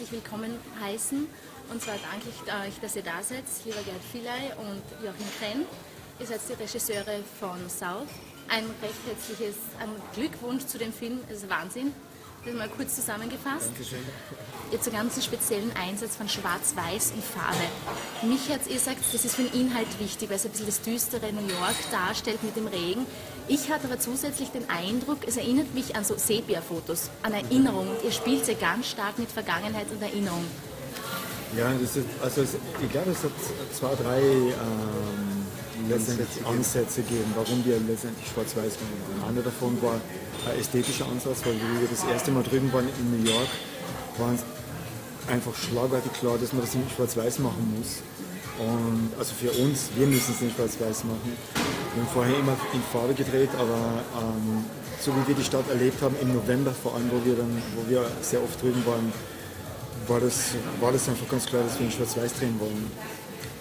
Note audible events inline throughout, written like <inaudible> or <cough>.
herzlich willkommen heißen. Und zwar danke ich euch, dass ihr da seid, lieber Gerd Filay und Joachim Krenn. Ihr seid die Regisseure von South. Ein recht herzliches Glückwunsch zu dem Film, es ist Wahnsinn. Das mal kurz zusammengefasst. Dankeschön. Jetzt einen ganz speziellen Einsatz von Schwarz-Weiß und Farbe. Mich hat ihr sagt, das ist für den Inhalt wichtig, weil es ein bisschen das düstere New York darstellt mit dem Regen. Ich hatte aber zusätzlich den Eindruck, es erinnert mich an so Sepia-Fotos, an Erinnerungen. Und ihr spielt ja ganz stark mit Vergangenheit und Erinnerung. Ja, das ist, also es, ich glaube, es hat zwei, drei ähm, letztendlich Ansätze gegeben, warum wir letztendlich schwarz-weiß gemacht haben. Einer davon war ein ästhetischer Ansatz, weil wir das erste Mal drüben waren in New York, war uns einfach schlagartig klar, dass man das in schwarz-weiß machen muss. Und also für uns, wir müssen es in schwarz-weiß machen. Wir haben vorher immer in Farbe gedreht, aber ähm, so wie wir die Stadt erlebt haben, im November vor allem, wo wir dann, wo wir sehr oft drüben waren, war das, war das einfach ganz klar, dass wir in Schwarz-Weiß drehen wollen.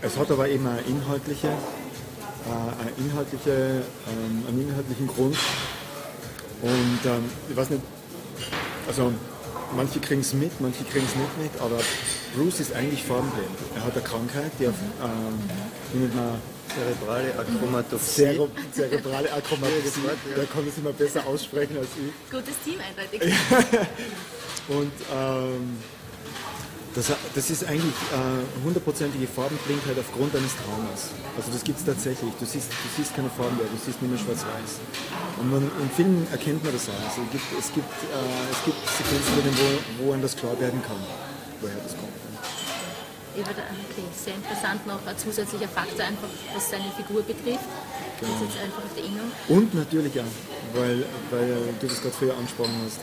Es hat aber eben eine inhaltliche, äh, eine inhaltliche, ähm, einen inhaltlichen Grund. Und ähm, ich weiß nicht, also manche kriegen es mit, manche kriegen es nicht mit, aber Bruce ist eigentlich farbenblind. Er hat eine Krankheit, die, auf, ähm, mit einer Cerebrale Achromatopsie. Zere zerebrale Achromatopsie, der kann es immer besser aussprechen als ich. Gutes Team eindeutig. <laughs> Und ähm, das, das, ist eigentlich äh, hundertprozentige Farbenblindheit aufgrund eines Traumas. Also das gibt es tatsächlich. Du siehst, du siehst keine Farben mehr, du siehst nur mehr schwarz-weiß. Und man, im Film erkennt man das auch. Also es gibt, es gibt, äh, es gibt Sequenzen, wo, wo einem das klar werden kann, woher das kommt. Okay, sehr interessant noch ein zusätzlicher Faktor, einfach was seine Figur betrifft. Genau. Das ist jetzt einfach auf der Innung. Und natürlich auch, weil, weil du das gerade früher angesprochen hast.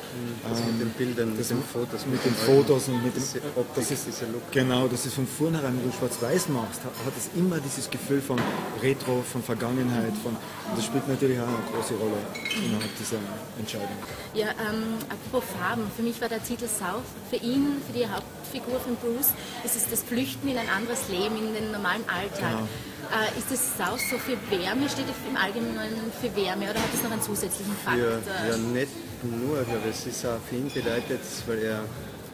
Das mit den Bildern, das mit den Fotos. mit den Fotos und mit dem Diese das Optik, ist, dieser Look. Genau, das ist von vornherein, wenn du schwarz-weiß machst, hat, hat es immer dieses Gefühl von Retro, von Vergangenheit, von das spielt natürlich auch eine große Rolle innerhalb dieser Entscheidung. Ja, ähm, apropos Farben, für mich war der Titel South, für ihn, für die Hauptfigur von Bruce, ist es das Flüchten in ein anderes Leben, in den normalen Alltag. Genau. Äh, ist das South so für Wärme, steht es im Allgemeinen für Wärme oder hat es noch einen zusätzlichen Faktor? Ja, ja, nicht nur, aber es ist auch für ihn bedeutet, weil er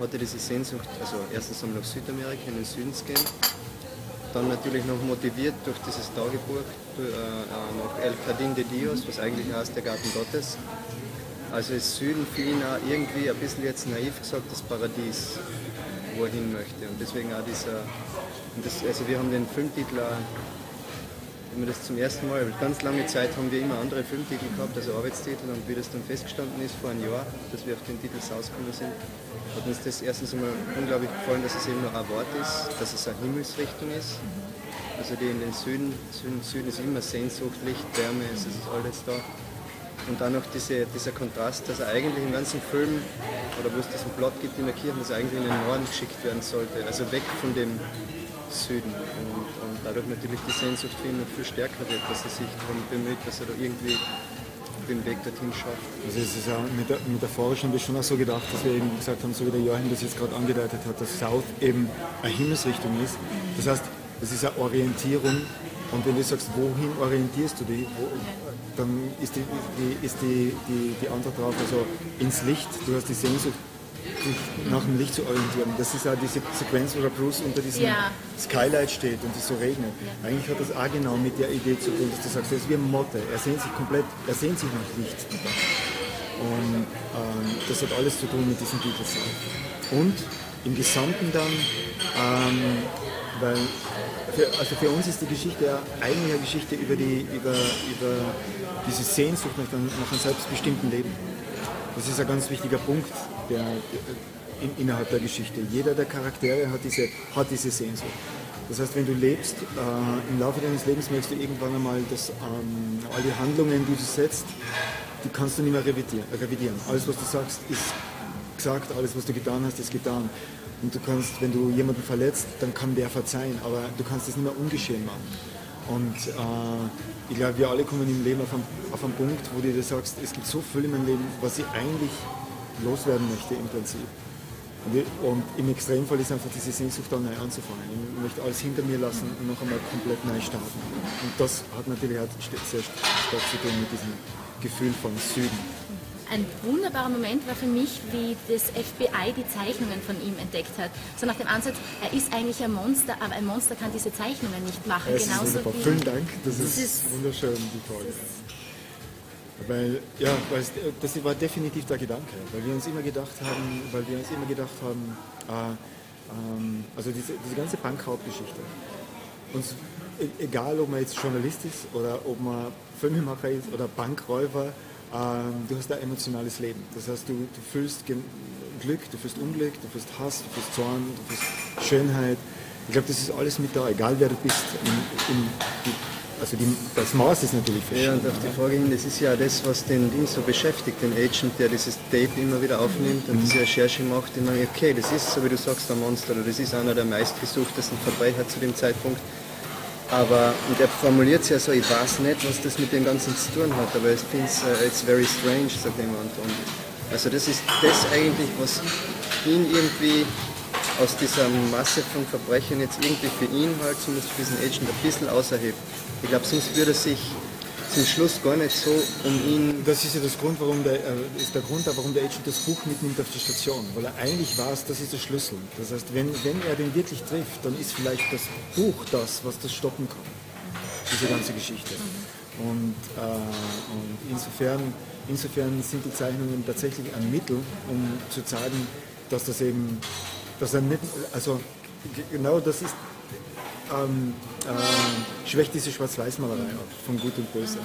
hatte diese Sehnsucht, also erstens einmal nach Südamerika, in den Süden zu gehen, dann natürlich noch motiviert durch dieses Tagebuch durch, äh, nach El Jardín de Dios, was eigentlich heißt der Garten Gottes. Also ist Süden für ihn auch irgendwie ein bisschen jetzt naiv gesagt das Paradies, wo er hin möchte. Und deswegen auch dieser, das, also wir haben den Filmtitel auch wenn wir das zum ersten Mal, ganz lange Zeit haben wir immer andere Filmtitel gehabt, also Arbeitstitel, und wie das dann festgestanden ist vor einem Jahr, dass wir auf den Titel rausgekommen sind, hat uns das erstens einmal unglaublich gefallen, dass es eben nur ein Wort ist, dass es eine Himmelsrichtung ist. Also die in den Süden, Süden, Süden ist immer Sehnsucht, Licht, Wärme, es ist alles da. Und dann noch diese, dieser Kontrast, dass er eigentlich im ganzen Film, oder wo es diesen Plot gibt in der Kirche, dass er eigentlich in den Norden geschickt werden sollte, also weg von dem Süden. Und, und dadurch natürlich die Sehnsucht für ihn noch viel stärker wird, dass er sich darum bemüht, dass er da irgendwie den Weg dorthin schafft. Also es ist ja meta- metaphorisch haben wir schon auch so gedacht, dass wir eben gesagt haben, so wie der Joachim das jetzt gerade angedeutet hat, dass South eben eine Himmelsrichtung ist. Das heißt, es ist eine Orientierung und wenn du sagst, wohin orientierst du dich, wo, dann ist, die, die, ist die, die, die Antwort darauf, also ins Licht, du hast die Sehnsucht, dich nach dem Licht zu orientieren. Das ist auch diese Sequenz, wo der Bruce unter diesem Ja. Skylight steht und es so regnet. Eigentlich hat das auch genau mit der Idee zu tun, dass du sagst, er ist wie ein Motte, er sehnt sich komplett, er sehnt sich nach Licht. Und ähm, das hat alles zu tun mit diesem Titel. Und im Gesamten dann, ähm, weil für, also für uns ist die Geschichte ja eigentlich eine Geschichte über, die, über, über diese Sehnsucht nach nach einem selbstbestimmten Leben. Das ist ein ganz wichtiger Punkt der, in, innerhalb der Geschichte. Jeder der Charaktere hat diese, hat diese Sehnsucht. Das heißt, wenn du lebst, äh, im Laufe deines Lebens merkst du irgendwann einmal, dass ähm, all die Handlungen, die du setzt, die kannst du nicht mehr revidieren. Äh, revidieren. Alles, was du sagst, ist gesagt, alles, was du getan hast, ist getan. Und du kannst, wenn du jemanden verletzt, dann kann der verzeihen, aber du kannst es nicht mehr ungeschehen machen. Und äh, ich glaube, wir alle kommen im Leben auf einen, auf einen Punkt, wo du dir sagst, es gibt so viel in meinem Leben, was ich eigentlich loswerden möchte im Prinzip. Und, im Extremfall ist einfach diese Sehnsucht da neu anzufangen. Ich möchte alles hinter mir lassen und noch einmal komplett neu starten. Und das hat natürlich auch sehr stark zu tun mit diesem Gefühl von Süden. ein wunderbarer Moment war für mich, wie das FBI die Zeichnungen von ihm entdeckt hat. So nach dem Ansatz, er ist eigentlich ein Monster, aber ein Monster kann diese Zeichnungen nicht machen. Ja, Genauso wie, Vielen Dank, das, das ist, ist, wunderschön, die Frage. Weil, ja, weil das war definitiv der Gedanke, weil wir uns immer gedacht haben, weil wir uns immer gedacht haben, äh, ähm, also diese, diese ganze Bankraubgeschichte. Uns, e, egal ob man jetzt Journalist ist oder ob man Filmemacher ist oder Bankräuber, ähm, du hast ein emotionales Leben. Das heißt, du, du fühlst Glück, du fühlst Unglück, du fühlst Hass, du fühlst Zorn, du fühlst Schönheit. Ich glaube, das ist alles mit da, egal wer du bist. In, in, also die, das Maß ist natürlich verschieden. Ja, und auf die Frage hin, das ist ja das, was den Ding so beschäftigt, den Agent, der dieses Tape immer wieder aufnimmt und mhm. diese Recherche macht, und dann, okay, das ist, so wie du sagst, ein Monster, oder das ist einer der meistgesuchtesten Verbrecher zu dem Zeitpunkt. Aber, und er formuliert es ja so, ich weiß nicht, was das mit dem Ganzen zu tun hat, aber ich finde es uh, it's very strange, sagt jemand. Und also das ist das eigentlich, was ihn irgendwie aus dieser Masse von Verbrechern jetzt irgendwie für ihn halt, zumindest für diesen Agent, ein bisschen außerhebt. Ich glaube, sonst würde sich zum Schluss gar nicht so um ihn. Das ist ja das Grund, warum der, äh, ist der Grund, warum der Agent das Buch mitnimmt auf die Station, weil er eigentlich weiß, das ist der Schlüssel. Das heißt, wenn, wenn er den wirklich trifft, dann ist vielleicht das Buch das, was das stoppen kann. Diese ganze Geschichte. Und, äh, und insofern, insofern sind die Zeichnungen tatsächlich ein Mittel, um zu zeigen, dass das eben, dass er nicht, also genau das ist ähm, äh, schwächt diese Schwarz-Weiß-Malerei ab, von Gut und Böse.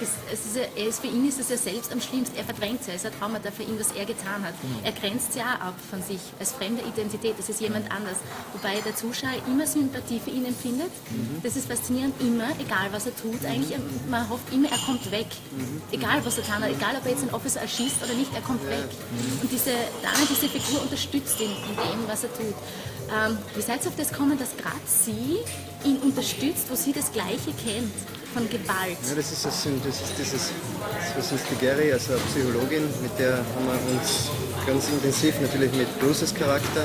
Es, es ja, ist, für ihn ist es ja selbst am schlimmsten. Er verdrängt es ja. Es ist ein Traumata für ihn, was er getan hat. Mhm. Er grenzt ja ab von sich als fremde Identität. Das ist jemand anders. Wobei der Zuschauer immer Sympathie für ihn empfindet. Mhm. Das ist faszinierend. Immer, egal was er tut, eigentlich. Man hofft immer, er kommt weg. Mhm. Egal was er getan hat. Egal ob er jetzt einen Officer erschießt oder nicht, er kommt weg. Mhm. Und diese, Dana, diese Figur unterstützt ihn in dem, was er tut. Ähm, wie seid ihr auf das gekommen, dass gerade sie ihn unterstützt, wo sie das Gleiche kennt von Gewalt? Ja, das ist, das, das ist dieses, das ist die Gary, also eine Psychologin, mit der haben wir uns ganz intensiv natürlich mit Bruces Charakter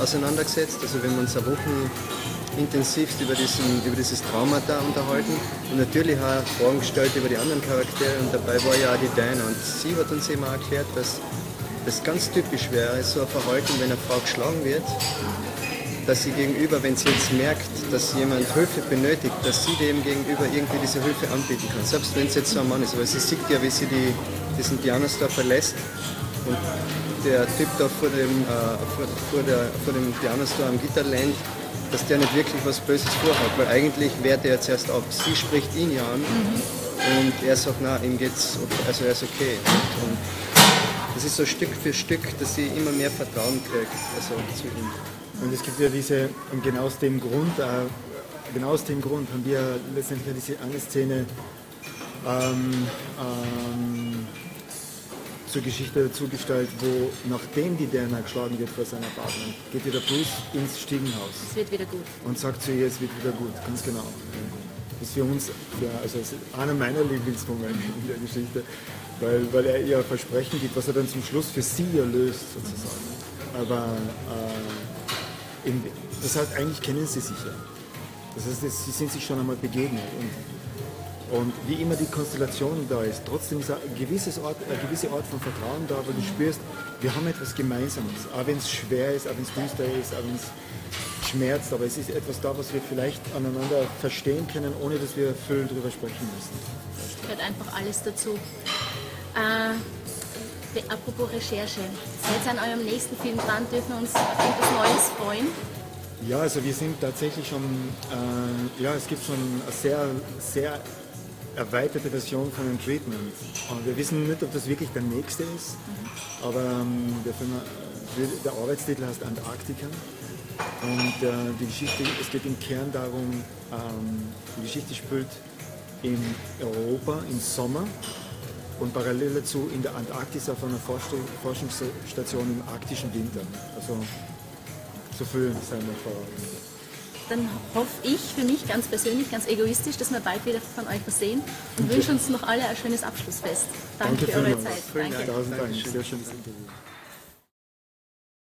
auseinandergesetzt. Also wir haben uns eine Woche intensivst über, diesen, über dieses Trauma da unterhalten und natürlich auch Fragen gestellt über die anderen Charaktere und dabei war ja auch die Diana und sie hat uns eben erklärt, dass das ganz typisch wäre, so ein Verhalten, wenn eine Frau geschlagen wird, dass sie gegenüber, wenn sie jetzt merkt, dass jemand Hilfe benötigt, dass sie dem gegenüber irgendwie diese Hilfe anbieten kann. Selbst wenn es jetzt so ein Mann ist. Aber sie sieht ja, wie sie die, diesen Dianostar verlässt und der Typ da vor dem, äh, vor, vor, dem Dianostar am Gitter lehnt, dass der nicht wirklich was Böses vorhat, weil eigentlich wehrt er jetzt erst ab. Sie spricht ihn ja an mhm. und er sagt, na, ihm geht's, also er ist okay. Und, und das ist so Stück für Stück, dass sie immer mehr Vertrauen kriegt also zu ihm. Und es gibt ja diese, und genau aus dem Grund, äh, genau aus dem Grund haben wir letztendlich diese eine Szene ähm, ähm, zur Geschichte dazugestellt, wo nachdem die Diana geschlagen wird vor seiner Partnerin, geht wieder Bruce ins Stiegenhaus. Es wird wieder gut. Und sagt zu ihr, es wird wieder gut, ganz genau. Das ist für uns, für, also einer meiner Lieblingsmomente in der Geschichte, weil, weil er ihr Versprechen gibt, was er dann zum Schluss für sie erlöst, sozusagen. Aber äh, in, das heißt, eigentlich kennen sie sich ja. Das heißt, sie sind sich schon einmal begegnet. Und, und wie immer die Konstellation da ist, trotzdem ist ein, gewisses Ort, eine gewisse Art von Vertrauen da, weil du spürst, wir haben etwas Gemeinsames. Auch wenn es schwer ist, auch wenn es düster ist, auch wenn es schmerzt, aber es ist etwas da, was wir vielleicht aneinander verstehen können, ohne dass wir viel darüber sprechen müssen. Gehört einfach alles dazu. Äh, apropos Recherche, seid an eurem nächsten Film dran, dürfen wir uns etwas Neues freuen? Ja, also wir sind tatsächlich schon, äh, ja, es gibt schon eine sehr, sehr erweiterte Version von einem Treatment. Und wir wissen nicht, ob das wirklich der nächste ist, mhm. aber ähm, der, Film, äh, der Arbeitstitel heißt Antarktika. Und äh, die Geschichte, es geht im Kern darum, ähm, die Geschichte spielt in Europa im Sommer und parallel dazu in der Antarktis auf einer Forschungsstation im arktischen Winter. Also so viel wir verraten. Dann hoffe ich für mich ganz persönlich, ganz egoistisch, dass wir bald wieder von euch was sehen und okay. wünsche uns noch alle ein schönes Abschlussfest. Danke, Danke für eure Zeit. Danke. Tausend Dank. Sehr schönes Interview.